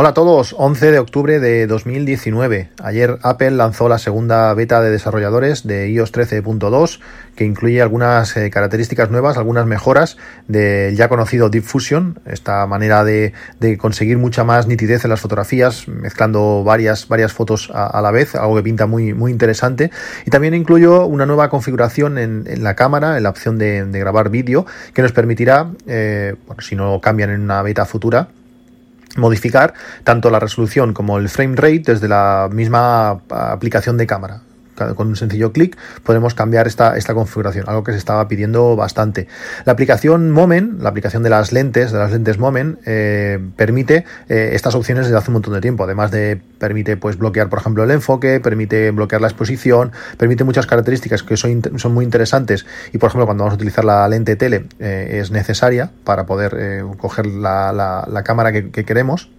Hola a todos, 11 de octubre de 2019. Ayer Apple lanzó la segunda beta de desarrolladores de iOS 13.2 que incluye algunas eh, características nuevas, algunas mejoras del ya conocido Deep Fusion, esta manera de, conseguir mucha más nitidez en las fotografías, mezclando varias, varias fotos a, la vez, algo que pinta muy, muy interesante. Y también incluyó una nueva configuración en, la cámara, en la opción de, grabar vídeo, que nos permitirá, eh, bueno, si no cambian en una beta futura, modificar tanto la resolución como el frame rate desde la misma aplicación de cámara con un sencillo clic podemos cambiar esta, esta configuración, algo que se estaba pidiendo bastante. La aplicación Moment, la aplicación de las lentes, de las lentes Moment, eh, permite eh, estas opciones desde hace un montón de tiempo. Además de permite pues bloquear, por ejemplo, el enfoque, permite bloquear la exposición, permite muchas características que son, son muy interesantes y, por ejemplo, cuando vamos a utilizar la lente tele eh, es necesaria para poder coger la, la, cámara que queremos.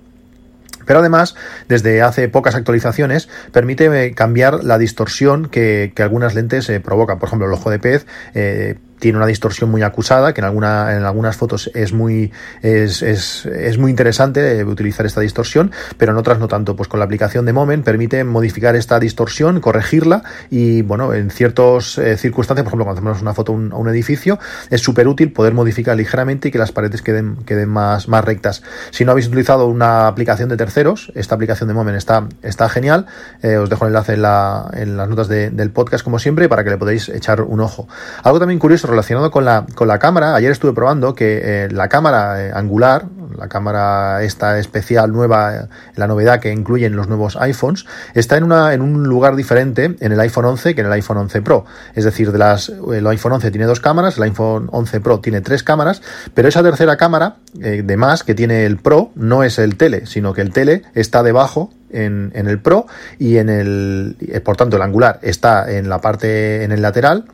Pero además, desde hace pocas actualizaciones, permite eh, cambiar la distorsión que, algunas lentes eh, provocan. Por ejemplo, el ojo de pez eh, tiene una distorsión muy acusada, que en, alguna, en algunas fotos es muy, es, es, es muy interesante utilizar esta distorsión, pero en otras no tanto. Pues con la aplicación de Moment permite modificar esta distorsión, corregirla y, bueno, en ciertas eh, circunstancias, por ejemplo, cuando hacemos una foto a un, edificio, es súper útil poder modificar ligeramente y que las paredes queden, queden más, más rectas. Si no habéis utilizado una aplicación de terceros, esta aplicación de Moment está, está genial. Eh, os dejo el enlace en, la, en las notas del podcast, como siempre, para que le podáis echar un ojo. Algo también curioso relacionado con la, con la cámara, ayer estuve probando que eh, la cámara eh, angular, la cámara esta especial nueva, eh, la novedad que incluyen los nuevos iPhones, está en, una, en un lugar diferente en el iPhone 11 que en el iPhone 11 Pro. Es decir, el iPhone 11 tiene dos cámaras, el iPhone 11 Pro tiene tres cámaras, pero esa tercera cámara de más que tiene el Pro no es el tele, sino que el tele está debajo en, en, el Pro y en el, por tanto, el angular está en la parte, en el lateral,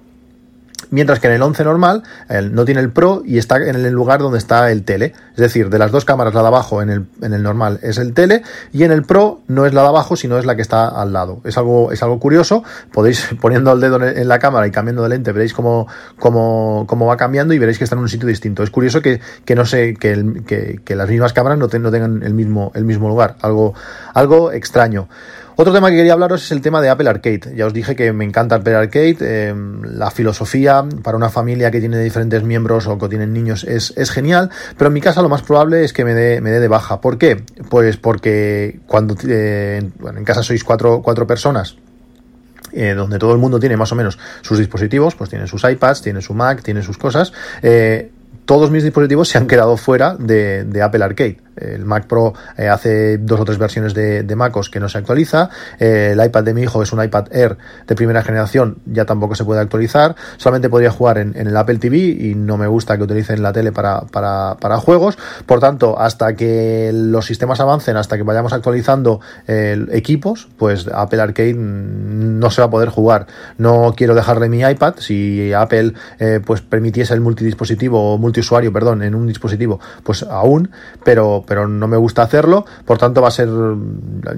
Mientras que en el 11 normal no tiene el Pro y está en el lugar donde está el tele. Es decir, de las dos cámaras, la de abajo en el, en el normal es el tele y en el Pro no es la de abajo, sino es la que está al lado. Es algo, es algo curioso. Podéis poniendo el dedo en la cámara y cambiando de lente, veréis cómo, cómo, cómo va cambiando y veréis que está en un sitio distinto. Es curioso que, que no sé, que, que, que, las mismas cámaras no, no tengan el mismo, el mismo lugar. Algo, algo extraño. Otro tema que quería hablaros es el tema de Apple Arcade. Ya os dije que me encanta Apple Arcade. Eh, la filosofía para una familia que tiene diferentes miembros o que tienen niños es, genial, pero en mi casa lo más probable es que me dé, me dé de baja. ¿Por qué? Pues porque cuando eh, en casa sois cuatro, cuatro personas eh, donde todo el mundo tiene más o menos sus dispositivos, pues tiene sus iPads, tiene su Mac, tiene sus cosas. todos mis dispositivos se han quedado fuera de Apple Arcade. El Mac Pro eh, hace dos o tres versiones de, MacOS que no se actualiza. Eh, el iPad de mi hijo es un iPad Air de primera generación, ya tampoco se puede actualizar. Solamente podría jugar en, el Apple TV y no me gusta que utilicen la tele para, para, juegos. Por tanto, hasta que los sistemas avancen, hasta que vayamos actualizando eh, equipos, pues Apple Arcade no se va a poder jugar. No quiero dejarle mi iPad. Si Apple pues permitiese el multidispositivo o multiusuario, perdón, en un dispositivo, pues aún, pero pero no me gusta hacerlo, por tanto va a ser,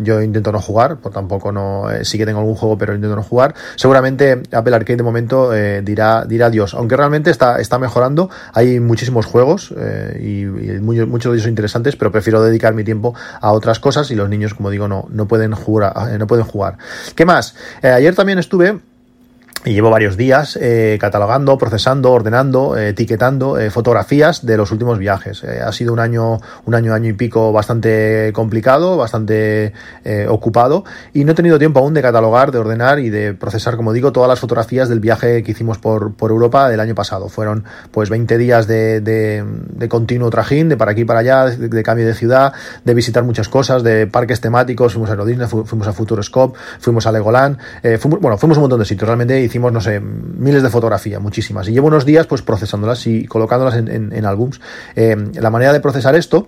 yo intento no jugar, por tampoco no, eh, sí que tengo algún juego, pero intento no jugar. Seguramente Apple Arcade de momento eh, dirá, dirá adiós, aunque realmente está, está mejorando, hay muchísimos juegos eh, y, muchos, de ellos interesantes, pero prefiero dedicar mi tiempo a otras cosas y los niños, como digo, no, no pueden jugar, no pueden jugar. ¿Qué más? ayer también estuve y llevo varios días eh, catalogando, procesando, ordenando, eh, etiquetando eh, fotografías de los últimos viajes. ha sido un año, un año, año y pico bastante complicado, bastante ocupado y no he tenido tiempo aún de catalogar, de ordenar y de procesar, como digo, todas las fotografías del viaje que hicimos por, por Europa del año pasado. Fueron pues 20 días de, de, continuo trajín, de para aquí para allá, de, cambio de ciudad, de visitar muchas cosas, de parques temáticos, fuimos a Aerodisney, fuimos a Futuroscope, fuimos a Legoland, fuimos, bueno, fuimos a un montón de sitios. Realmente hicimos no sé, miles de fotografías, muchísimas. Y llevo unos días pues procesándolas y colocándolas en, en, álbums. Eh, la manera de procesar esto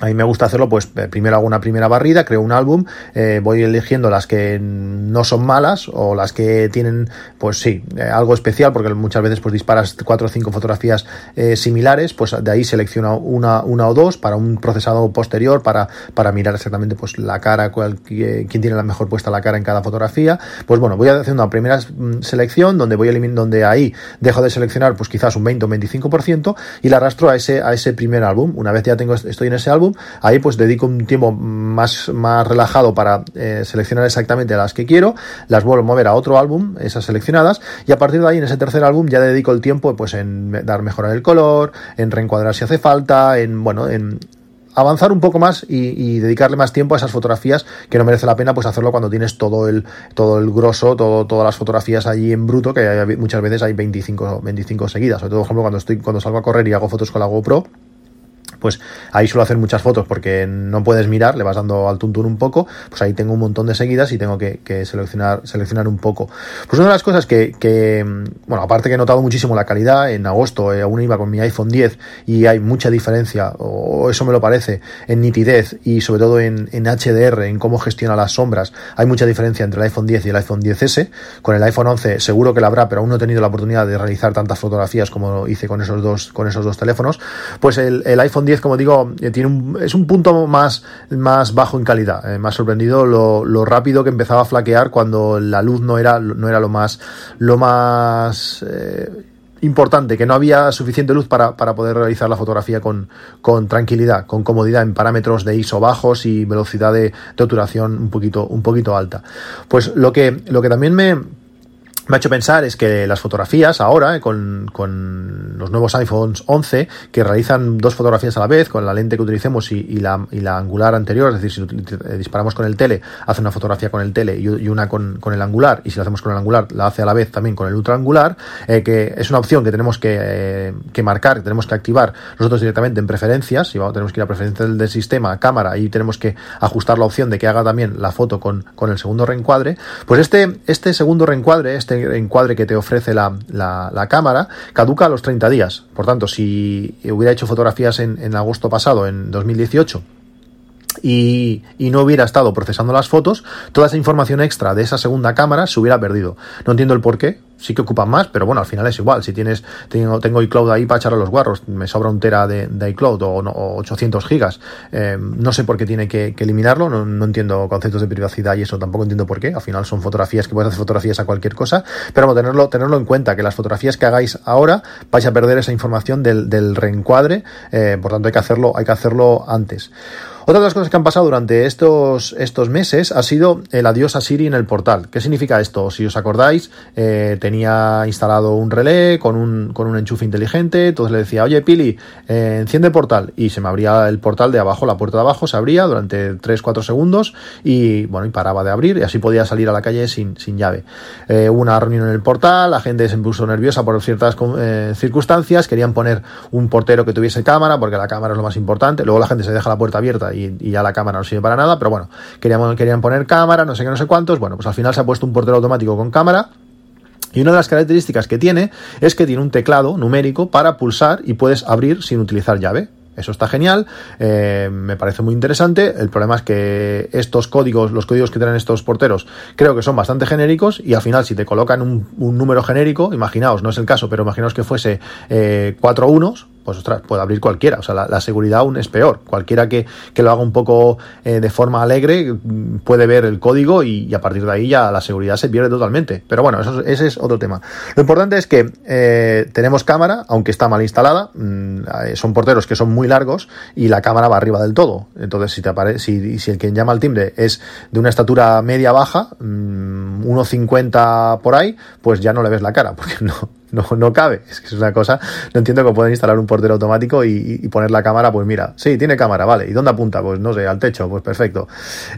a mí me gusta hacerlo, pues eh, primero hago una primera barrida, creo un álbum, eh, voy eligiendo las que no son malas o las que tienen, pues sí, eh, algo especial, porque muchas veces pues disparas cuatro o cinco fotografías similares, pues de ahí selecciono una, una o dos para un procesado posterior, para, para mirar exactamente pues la cara, quién tiene la mejor puesta la cara en cada fotografía. Pues bueno, voy hacer una primera mm, selección donde voy eliminando, donde ahí dejo de seleccionar pues quizás un 20 o un 25% y la arrastro a ese, a ese primer álbum. Una vez ya tengo, estoy en ese álbum, ahí pues dedico un tiempo más, más relajado para eh, seleccionar exactamente las que quiero, las vuelvo a mover a otro álbum, esas seleccionadas, y a partir de ahí en ese tercer álbum ya dedico el tiempo pues en dar mejorar el color, en reencuadrar si hace falta, en bueno, en avanzar un poco más y, dedicarle más tiempo a esas fotografías que no merece la pena pues hacerlo cuando tienes todo el todo el grosso, todo, todas las fotografías allí en bruto, que muchas veces hay 25, 25 seguidas, sobre todo por ejemplo cuando estoy cuando salgo a correr y hago fotos con la GoPro pues ahí suelo hacer muchas fotos porque no puedes mirar, le vas dando al tuntún un poco, pues ahí tengo un montón de seguidas y tengo que, seleccionar, seleccionar un poco. Pues una de las cosas que, bueno, aparte que he notado muchísimo la calidad, en agosto eh, aún iba con mi iPhone 10 y hay mucha diferencia, o eso me lo parece, en nitidez y sobre todo en, en HDR, en cómo gestiona las sombras, hay mucha diferencia entre el iPhone 10 y el iPhone 10S. Con el iPhone 11 seguro que la habrá, pero aún no he tenido la oportunidad de realizar tantas fotografías como hice con esos dos, con esos dos teléfonos. Pues el, el iPhone 10, como digo, eh, tiene un, es un punto más, más bajo en calidad. Eh, me ha sorprendido lo, rápido que empezaba a flaquear cuando la luz no era, no era lo más, lo más eh, importante, que no había suficiente luz para, para poder realizar la fotografía con, con, tranquilidad, con comodidad, en parámetros de ISO bajos y velocidad de, de obturación un poquito, un poquito alta. Pues lo que, lo que también me, me ha hecho pensar es que las fotografías ahora, eh, con, con, los nuevos iPhones 11, que realizan dos fotografías a la vez, con la lente que utilicemos y, la, y la, angular anterior, es decir, si eh, disparamos con el tele, hace una fotografía con el tele y, una con, con, el angular, y si lo hacemos con el angular, la hace a la vez también con el ultra angular, eh, que es una opción que tenemos que, eh, que, marcar, que tenemos que activar nosotros directamente en preferencias, y vamos, tenemos que ir a preferencias del, del sistema, cámara, y tenemos que ajustar la opción de que haga también la foto con, con el segundo reencuadre, pues este, este segundo reencuadre, este encuadre que te ofrece la, la, cámara caduca a los 30 días. Por tanto, si hubiera hecho fotografías en, en agosto pasado, en 2018, y, y, no hubiera estado procesando las fotos, toda esa información extra de esa segunda cámara se hubiera perdido. No entiendo el por qué, sí que ocupan más, pero bueno, al final es igual. Si tienes, tengo, tengo iCloud ahí para echar a los guarros, me sobra un tera de, iCloud o, o, 800 gigas, eh, no sé por qué tiene que, eliminarlo, no, no, entiendo conceptos de privacidad y eso tampoco entiendo por qué. Al final son fotografías que puedes hacer fotografías a cualquier cosa, pero bueno, tenerlo, tenerlo en cuenta, que las fotografías que hagáis ahora vais a perder esa información del, del reencuadre, eh, por tanto hay que hacerlo, hay que hacerlo antes. Otra de las cosas que han pasado durante estos, estos meses ha sido el adiós a Siri en el portal. ¿Qué significa esto? Si os acordáis, eh, tenía instalado un relé con un, con un enchufe inteligente, entonces le decía, oye Pili, eh, enciende portal y se me abría el portal de abajo, la puerta de abajo se abría durante 3-4 segundos y bueno, y paraba de abrir y así podía salir a la calle sin, sin llave. Eh, hubo una reunión en el portal, la gente se puso nerviosa por ciertas eh, circunstancias, querían poner un portero que tuviese cámara porque la cámara es lo más importante, luego la gente se deja la puerta abierta y, ya la cámara no sirve para nada, pero bueno, querían, querían poner cámara, no sé qué, no sé cuántos, bueno, pues al final se ha puesto un portero automático con cámara. Y una de las características que tiene es que tiene un teclado numérico para pulsar y puedes abrir sin utilizar llave. Eso está genial, eh, me parece muy interesante. El problema es que estos códigos, los códigos que tienen estos porteros, creo que son bastante genéricos y al final si te colocan un, un número genérico, imaginaos, no es el caso, pero imaginaos que fuese eh, cuatro unos, pues ostras, puede abrir cualquiera. O sea, la, seguridad aún es peor. Cualquiera que, que lo haga un poco eh, de forma alegre mm, puede ver el código y, a partir de ahí ya la seguridad se pierde totalmente. Pero bueno, eso, ese es otro tema. Lo importante es que eh, tenemos cámara, aunque está mal instalada. Mm, eh, son porteros que son muy largos y la cámara va arriba del todo. Entonces, si, te aparece, si, el que llama al timbre es de una estatura media-baja, 1,50 mm, por ahí, pues ya no le ves la cara, porque no, no, no cabe. Es que es una cosa, no entiendo cómo pueden instalar un portero automático y, poner la cámara, pues mira, sí, tiene cámara, vale. ¿Y dónde apunta? Pues no sé, al techo, pues perfecto.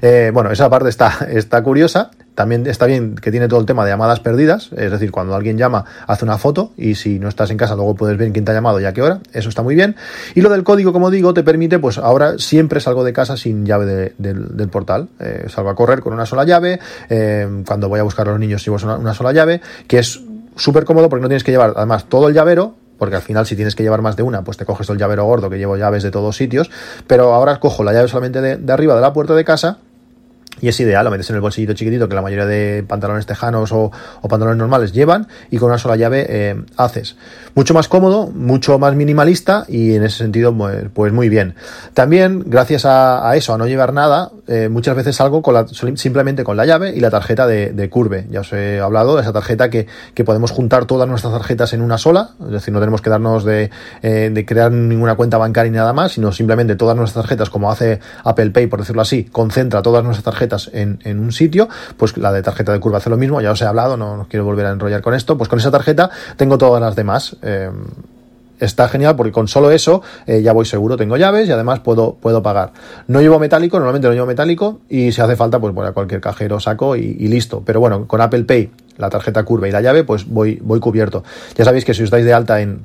Eh, bueno, esa parte está, está curiosa. También está bien que tiene todo el tema de llamadas perdidas, es decir, cuando alguien llama, hace una foto y si no estás en casa, luego puedes ver quién te ha llamado y a qué hora. Eso está muy bien. Y lo del código, como digo, te permite, pues ahora siempre salgo de casa sin llave de, de, del portal. Eh, salgo a correr con una sola llave. Eh, cuando voy a buscar a los niños, llevo una, una sola llave, que es súper cómodo porque no tienes que llevar además todo el llavero porque al final si tienes que llevar más de una, pues te coges el llavero gordo que llevo llaves de todos sitios, pero ahora cojo la llave solamente de arriba de la puerta de casa y es ideal, lo metes en el bolsillito chiquitito que la mayoría de pantalones tejanos o, pantalones normales llevan y con una sola llave eh, haces. Mucho más cómodo, mucho más minimalista y en ese sentido pues, muy bien. También gracias a, eso, a no llevar nada, eh, muchas veces salgo simplemente con la llave y la tarjeta de, Curve. Ya os he hablado de esa tarjeta que, podemos juntar todas nuestras tarjetas en una sola, es decir, no tenemos que darnos de, eh, de crear ninguna cuenta bancaria ni nada más, sino simplemente todas nuestras tarjetas, como hace Apple Pay, por decirlo así, concentra todas nuestras tarjetas en, un sitio, pues la de tarjeta de curva hace lo mismo, ya os he hablado, no, quiero volver a enrollar con esto, pues con esa tarjeta tengo todas las demás. Eh, está genial porque con solo eso eh, ya voy seguro, tengo llaves y además puedo, puedo pagar. No llevo metálico, normalmente no llevo metálico y si hace falta, pues voy a cualquier cajero saco y, listo. Pero bueno, con Apple Pay, la tarjeta curva y la llave, pues voy, voy cubierto. Ya sabéis que si os estáis de alta en,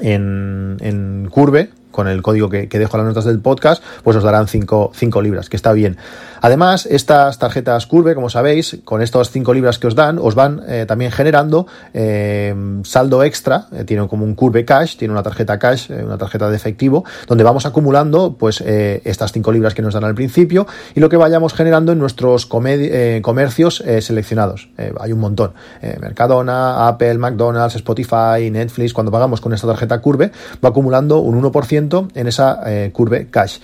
en, en Curve, con el código que, dejo en las notas del podcast, pues os darán 5 libras, que está bien. Además, estas tarjetas Curve, como sabéis, con estas 5 libras que os dan, os van eh, también generando eh, saldo extra, eh, tiene como un Curve Cash, tiene una tarjeta Cash, una tarjeta de efectivo, donde vamos acumulando pues estas 5 libras que nos dan al principio y lo que vayamos generando en nuestros comercios seleccionados. hay un montón. Mercadona, Apple, McDonald's, Spotify, Netflix, cuando pagamos con esta tarjeta Curve, va acumulando un 1% en esa Curve Cash.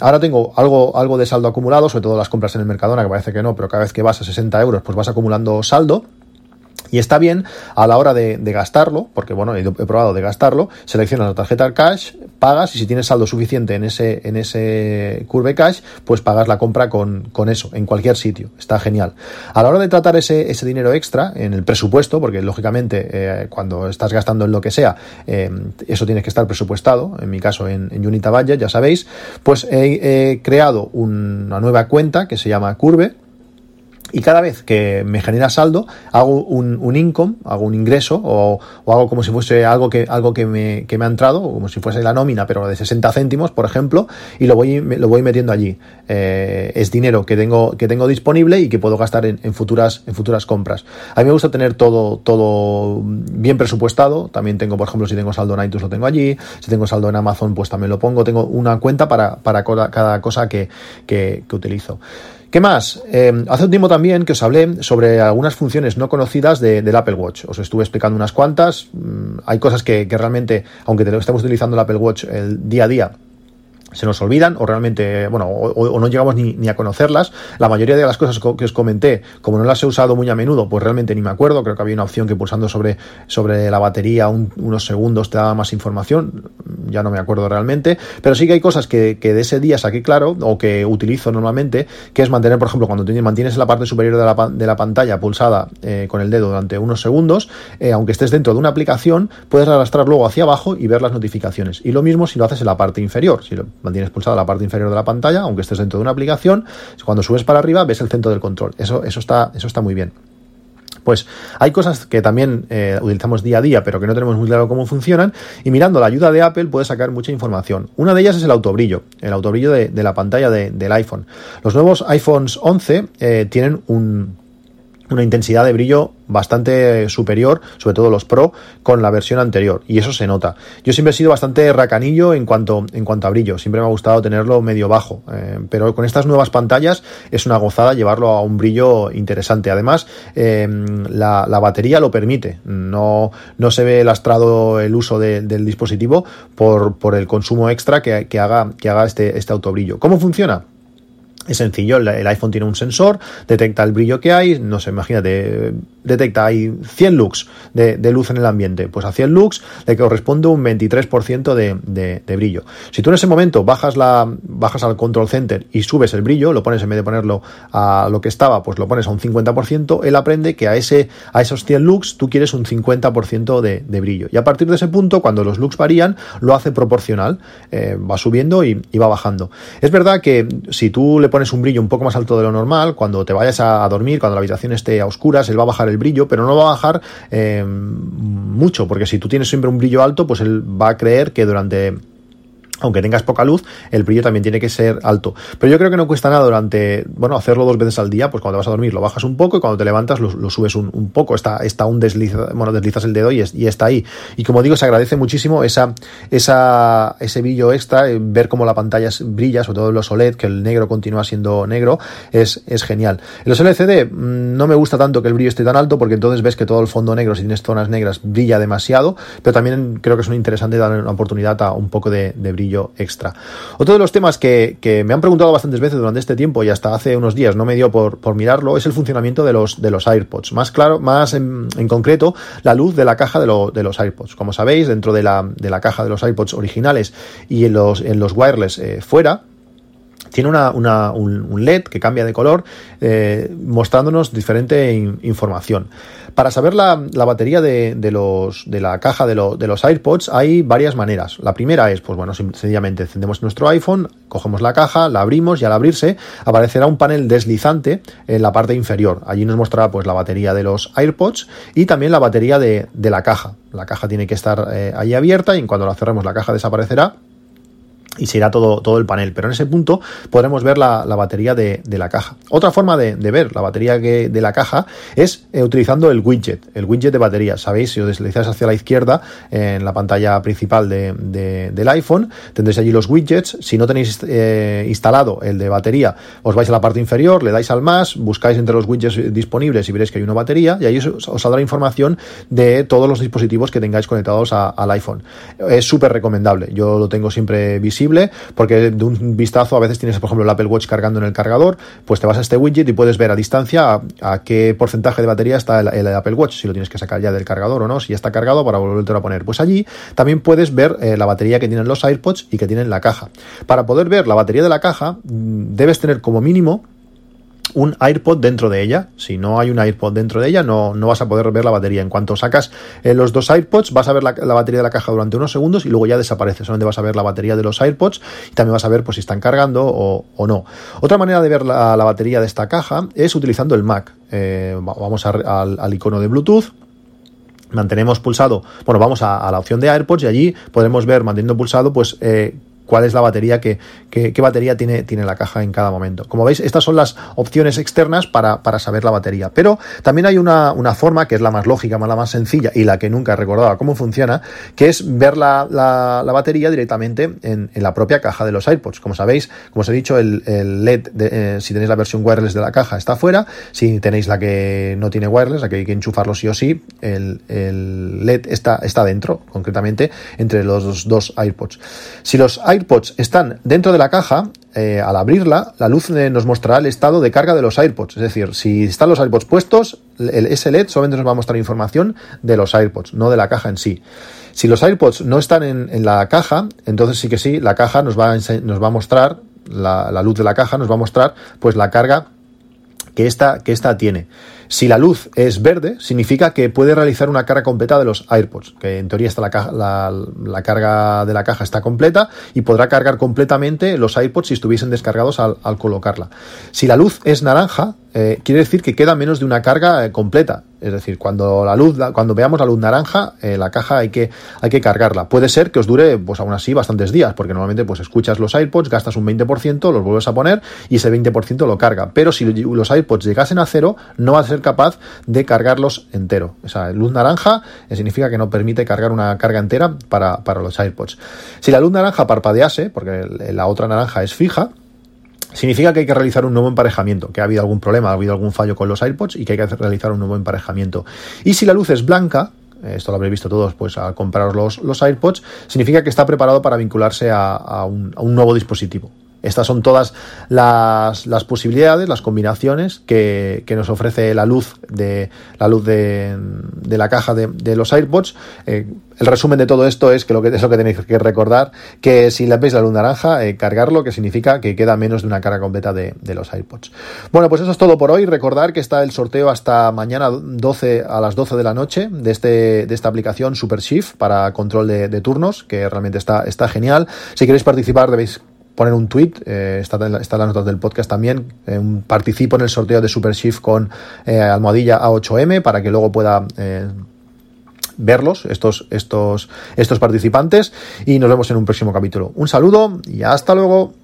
ahora tengo algo, algo de saldo acumulado sobre todo las compras en el Mercadona, que parece que no, pero cada vez que vas a 60 euros, pues vas acumulando saldo. Y está bien a la hora de, gastarlo, porque bueno, he, probado de gastarlo, seleccionas la tarjeta cash, pagas y si tienes saldo suficiente en ese, en ese curve cash, pues pagas la compra con, eso, en cualquier sitio. Está genial. A la hora de tratar ese, ese dinero extra en el presupuesto, porque lógicamente eh, cuando estás gastando en lo que sea, eh, eso tiene que estar presupuestado, en mi caso en, en Unita ya sabéis, pues he creado una nueva cuenta que se llama Curve y cada vez que me genera saldo, hago un, un income, hago un ingreso o, o, hago como si fuese algo que, algo que me, que me ha entrado, como si fuese la nómina, pero de 60 céntimos, por ejemplo, y lo voy, lo voy metiendo allí. Eh, es dinero que tengo, que tengo disponible y que puedo gastar en, en, futuras, en futuras compras. A mí me gusta tener todo, todo bien presupuestado. También tengo, por ejemplo, si tengo saldo en iTunes lo tengo allí. Si tengo saldo en Amazon, pues también lo pongo. Tengo una cuenta para, para cada cosa que, que, que utilizo. ¿Qué más? Eh, hace un tiempo también que os hablé sobre algunas funciones no conocidas del Apple Watch. Os estuve explicando unas cuantas. Mm, hay cosas que, realmente, aunque estemos utilizando el Apple Watch el día a día, se nos olvidan o realmente, bueno, o, no llegamos ni, a conocerlas. La mayoría de las cosas que os comenté, como no las he usado muy a menudo, pues realmente ni me acuerdo. Creo que había una opción que pulsando sobre, sobre la batería unos segundos te daba más información. Ya no me acuerdo realmente. Pero sí que hay cosas que, de ese día saqué claro o que utilizo normalmente, que es mantener, por ejemplo, cuando mantienes la parte superior de la, de la pantalla pulsada eh, con el dedo durante unos segundos, eh, aunque estés dentro de una aplicación, puedes arrastrar luego hacia abajo y ver las notificaciones. Y lo mismo si lo haces en la parte inferior. Mantienes pulsada la parte inferior de la pantalla, aunque estés dentro de una aplicación, cuando subes para arriba ves el centro del control. Eso, eso, está, eso está muy bien. Pues hay cosas que también eh, utilizamos día a día, pero que no tenemos muy claro cómo funcionan, y mirando la ayuda de Apple puedes sacar mucha información. Una de ellas es el autobrillo, el autobrillo de, la pantalla del iPhone. Los nuevos iPhones 11 eh, tienen un, una intensidad de brillo bastante superior, sobre todo los Pro, con la versión anterior, y eso se nota. Yo siempre he sido bastante racanillo en cuanto, en cuanto a brillo, siempre me ha gustado tenerlo medio bajo, eh, pero con estas nuevas pantallas es una gozada llevarlo a un brillo interesante. Además, eh, la, batería lo permite, no, no se ve lastrado el uso del dispositivo por, por el consumo extra que, que haga, que haga este, este autobrillo. ¿Cómo funciona? Es sencillo, el iPhone tiene un sensor, detecta el brillo que hay, no sé, imagínate, detecta hay 100 lux de, luz en el ambiente, pues a 100 lux le corresponde un 23% de, brillo. Si tú en ese momento bajas, la, bajas al control center y subes el brillo, lo pones en vez de ponerlo a lo que estaba, pues lo pones a un 50%, él aprende que a, ese, a esos 100 lux tú quieres un 50% de, de brillo. Y a partir de ese punto, cuando los lux varían, lo hace proporcional, eh, va subiendo y, y va bajando. Es verdad que si tú le pones un brillo un poco más alto de lo normal, cuando te vayas a dormir, cuando la habitación esté a oscuras, él va a bajar el brillo, pero no va a bajar eh, mucho, porque si tú tienes siempre un brillo alto, pues él va a creer que durante aunque tengas poca luz, el brillo también tiene que ser alto. Pero yo creo que no cuesta nada durante, bueno, hacerlo dos veces al día, pues cuando te vas a dormir lo bajas un poco y cuando te levantas lo, subes un, poco. Está, está un desliza, bueno, deslizas el dedo y, y, está ahí. Y como digo, se agradece muchísimo esa, esa, ese brillo extra, eh, ver cómo la pantalla brilla, sobre todo en los OLED, que el negro continúa siendo negro, es, es genial. En los LCD no me gusta tanto que el brillo esté tan alto porque entonces ves que todo el fondo negro, si tienes zonas negras, brilla demasiado, pero también creo que es interesante dar una oportunidad a un poco de brillo extra. Otro de los temas que, me han preguntado bastantes veces durante este tiempo y hasta hace unos días no me dio por, mirarlo es el funcionamiento de los, de los AirPods. Más claro, más en, concreto, la luz de la caja de, los AirPods. Como sabéis, dentro de la, de la, caja de los AirPods originales y en los, en los wireless eh, fuera, tiene una, un, LED que cambia de color eh, mostrándonos diferente información. Para saber la, batería de, la caja de, los AirPods hay varias maneras. La primera es, pues bueno, sencillamente encendemos nuestro iPhone, cogemos la caja, la abrimos y al abrirse aparecerá un panel deslizante en la parte inferior. Allí nos mostrará pues la batería de los AirPods y también la batería de, la caja. La caja tiene que estar eh, ahí abierta y cuando la cerremos la caja desaparecerá y se irá todo, todo el panel. Pero en ese punto podremos ver la, batería de, la caja. Otra forma de, ver la batería que, de la caja es eh, utilizando el widget, el widget de batería. Sabéis, si os deslizáis hacia la izquierda en la pantalla principal del iPhone, tendréis allí los widgets. Si no tenéis eh, instalado el de batería, os vais a la parte inferior, le dais al más, buscáis entre los widgets disponibles y veréis que hay una batería y ahí os, saldrá información de todos los dispositivos que tengáis conectados al iPhone. Es súper recomendable. Yo lo tengo siempre visible porque de un vistazo a veces tienes, por ejemplo, el Apple Watch cargando en el cargador, pues te vas a este widget y puedes ver a distancia a, qué porcentaje de batería está el, Apple Watch, si lo tienes que sacar ya del cargador o no, si ya está cargado para volverte a poner. Pues allí también puedes ver eh, la batería que tienen los AirPods y que tienen la caja. Para poder ver la batería de la caja, mm, debes tener como mínimo un AirPod dentro de ella. Si no hay un AirPod dentro de ella, no, no vas a poder ver la batería. En cuanto sacas eh, los dos AirPods, vas a ver la, batería de la caja durante unos segundos y luego ya desaparece. Solamente vas a ver la batería de los AirPods y también vas a ver pues, si están cargando o, no. Otra manera de ver la, batería de esta caja es utilizando el Mac. Eh, vamos al, icono de Bluetooth mantenemos pulsado, bueno, vamos a, la opción de AirPods y allí podremos ver, manteniendo pulsado, pues eh, cuál es la batería que, qué batería tiene, tiene la caja en cada momento. Como veis, estas son las opciones externas para, saber la batería. Pero también hay una, forma que es la más lógica, la más sencilla y la que nunca he recordado cómo funciona, que es ver la, batería directamente en, la propia caja de los AirPods. Como sabéis, como os he dicho, el, LED, eh, si tenéis la versión wireless de la caja, está fuera. Si tenéis la que no tiene wireless, la que hay que enchufarlo sí o sí, el, LED está, está dentro, concretamente entre los dos AirPods. Si los AirPods están dentro de la caja, eh, al abrirla, la luz eh, nos mostrará el estado de carga de los AirPods. Es decir, si están los AirPods puestos, el, ese LED solamente nos va a mostrar información de los AirPods, no de la caja en sí. Si los AirPods no están en, la caja, entonces sí que sí, la caja nos va a, nos va a mostrar, la, la, luz de la caja nos va a mostrar pues la carga que esta, que esta tiene. Si la luz es verde, significa que puede realizar una carga completa de los AirPods, que en teoría está la, la, carga de la caja está completa y podrá cargar completamente los AirPods si estuviesen descargados al, colocarla. Si la luz es naranja, eh, quiere decir que queda menos de una carga eh, completa. Es decir, cuando la luz, cuando veamos la luz naranja, eh, la caja hay que, hay que cargarla. Puede ser que os dure, pues aún así, bastantes días, porque normalmente pues escuchas los AirPods, gastas un 20%, los vuelves a poner y ese 20% lo carga. Pero si los AirPods llegasen a cero, no va a ser capaz de cargarlos entero. O sea, luz naranja eh, significa que no permite cargar una carga entera para, para los AirPods. Si la luz naranja parpadease, porque la otra naranja es fija, significa que hay que realizar un nuevo emparejamiento, que ha habido algún problema, ha habido algún fallo con los AirPods y que hay que realizar un nuevo emparejamiento. Y si la luz es blanca, esto lo habréis visto todos pues al compraros los, los AirPods, significa que está preparado para vincularse a un nuevo dispositivo. Estas son todas las, posibilidades, las combinaciones que, nos ofrece la luz de la luz de, la caja de, los AirPods. Eh, el resumen de todo esto es que lo que es lo que tenéis que recordar, que si le veis la luz naranja, eh, cargarlo, que significa que queda menos de una carga completa de, los AirPods. Bueno, pues eso es todo por hoy. Recordar que está el sorteo hasta mañana 12 a las 12 de la noche de, este, de esta aplicación Super Shift para control de, turnos, que realmente está, está genial. Si queréis participar, debéis poner un tweet, eh, está, en las notas del podcast también, eh, participo en el sorteo de Super Shift con eh, almohadilla A8M para que luego pueda verlos, estos, estos, estos participantes, y nos vemos en un próximo capítulo. Un saludo y hasta luego.